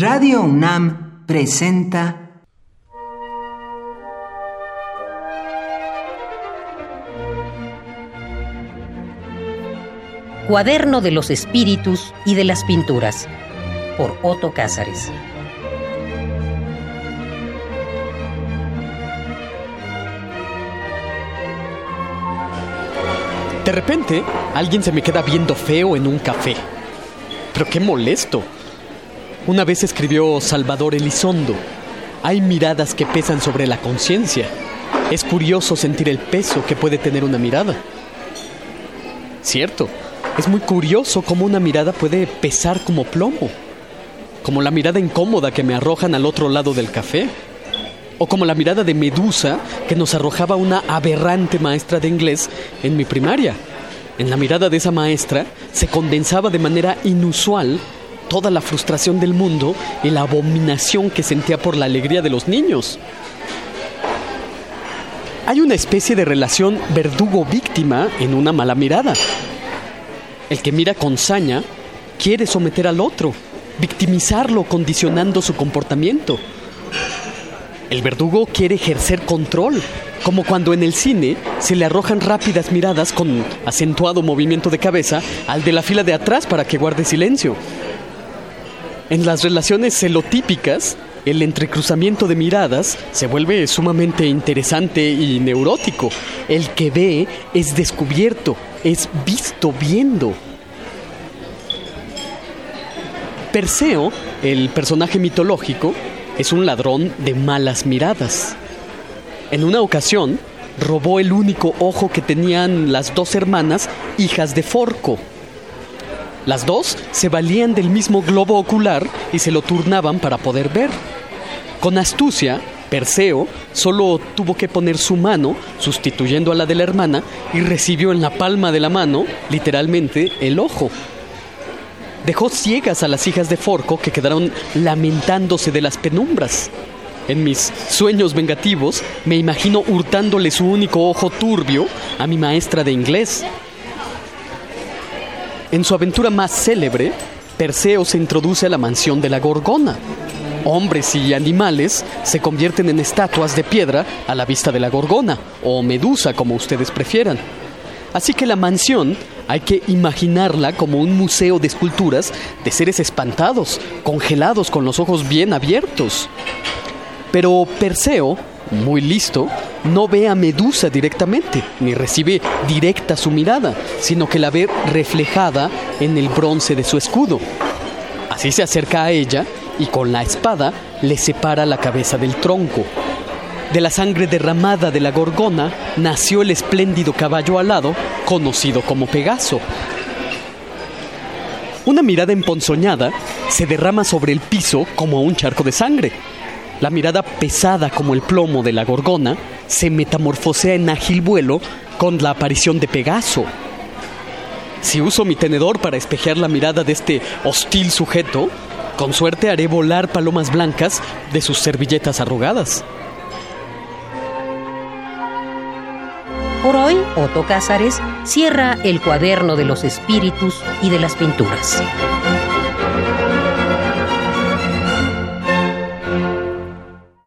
Radio UNAM presenta Cuaderno de los Espíritus y de las Pinturas por Otto Cázares. De repente, alguien se me queda viendo feo en un café. Pero qué molesto. Una vez escribió Salvador Elizondo, hay miradas que pesan sobre la conciencia. Es curioso sentir el peso que puede tener una mirada. Cierto, es muy curioso cómo una mirada puede pesar como plomo. Como la mirada incómoda que me arrojan al otro lado del café. O como la mirada de Medusa que nos arrojaba una aberrante maestra de inglés en mi primaria. En la mirada de esa maestra se condensaba de manera inusual toda la frustración del mundo y la abominación que sentía por la alegría de los niños. Hay una especie de relación verdugo-víctima en una mala mirada. El que mira con saña quiere someter al otro, victimizarlo condicionando su comportamiento. El verdugo quiere ejercer control, como cuando en el cine se le arrojan rápidas miradas con acentuado movimiento de cabeza al de la fila de atrás para que guarde silencio. En las relaciones celotípicas, el entrecruzamiento de miradas se vuelve sumamente interesante y neurótico. El que ve es descubierto, es visto viendo. Perseo, el personaje mitológico, es un ladrón de malas miradas. En una ocasión, robó el único ojo que tenían las dos hermanas, hijas de Forco. Las dos se valían del mismo globo ocular y se lo turnaban para poder ver. Con astucia, Perseo solo tuvo que poner su mano, sustituyendo a la de la hermana, y recibió en la palma de la mano, literalmente, el ojo. Dejó ciegas a las hijas de Forco que quedaron lamentándose de las penumbras. En mis sueños vengativos me imagino hurtándole su único ojo turbio a mi maestra de inglés. En su aventura más célebre, Perseo se introduce a la mansión de la Gorgona. Hombres y animales se convierten en estatuas de piedra a la vista de la Gorgona, o Medusa como ustedes prefieran. Así que la mansión hay que imaginarla como un museo de esculturas de seres espantados, congelados con los ojos bien abiertos. Pero Perseo, muy listo, no ve a Medusa directamente, ni recibe directa su mirada, sino que la ve reflejada en el bronce de su escudo. Así se acerca a ella y con la espada le separa la cabeza del tronco. De la sangre derramada de la gorgona nació el espléndido caballo alado, conocido como Pegaso. Una mirada emponzoñada se derrama sobre el piso como un charco de sangre. La mirada pesada como el plomo de la gorgona se metamorfosea en ágil vuelo con la aparición de Pegaso. Si uso mi tenedor para espejear la mirada de este hostil sujeto, con suerte haré volar palomas blancas de sus servilletas arrugadas. Por hoy, Otto Cázares cierra el cuaderno de los espíritus y de las pinturas.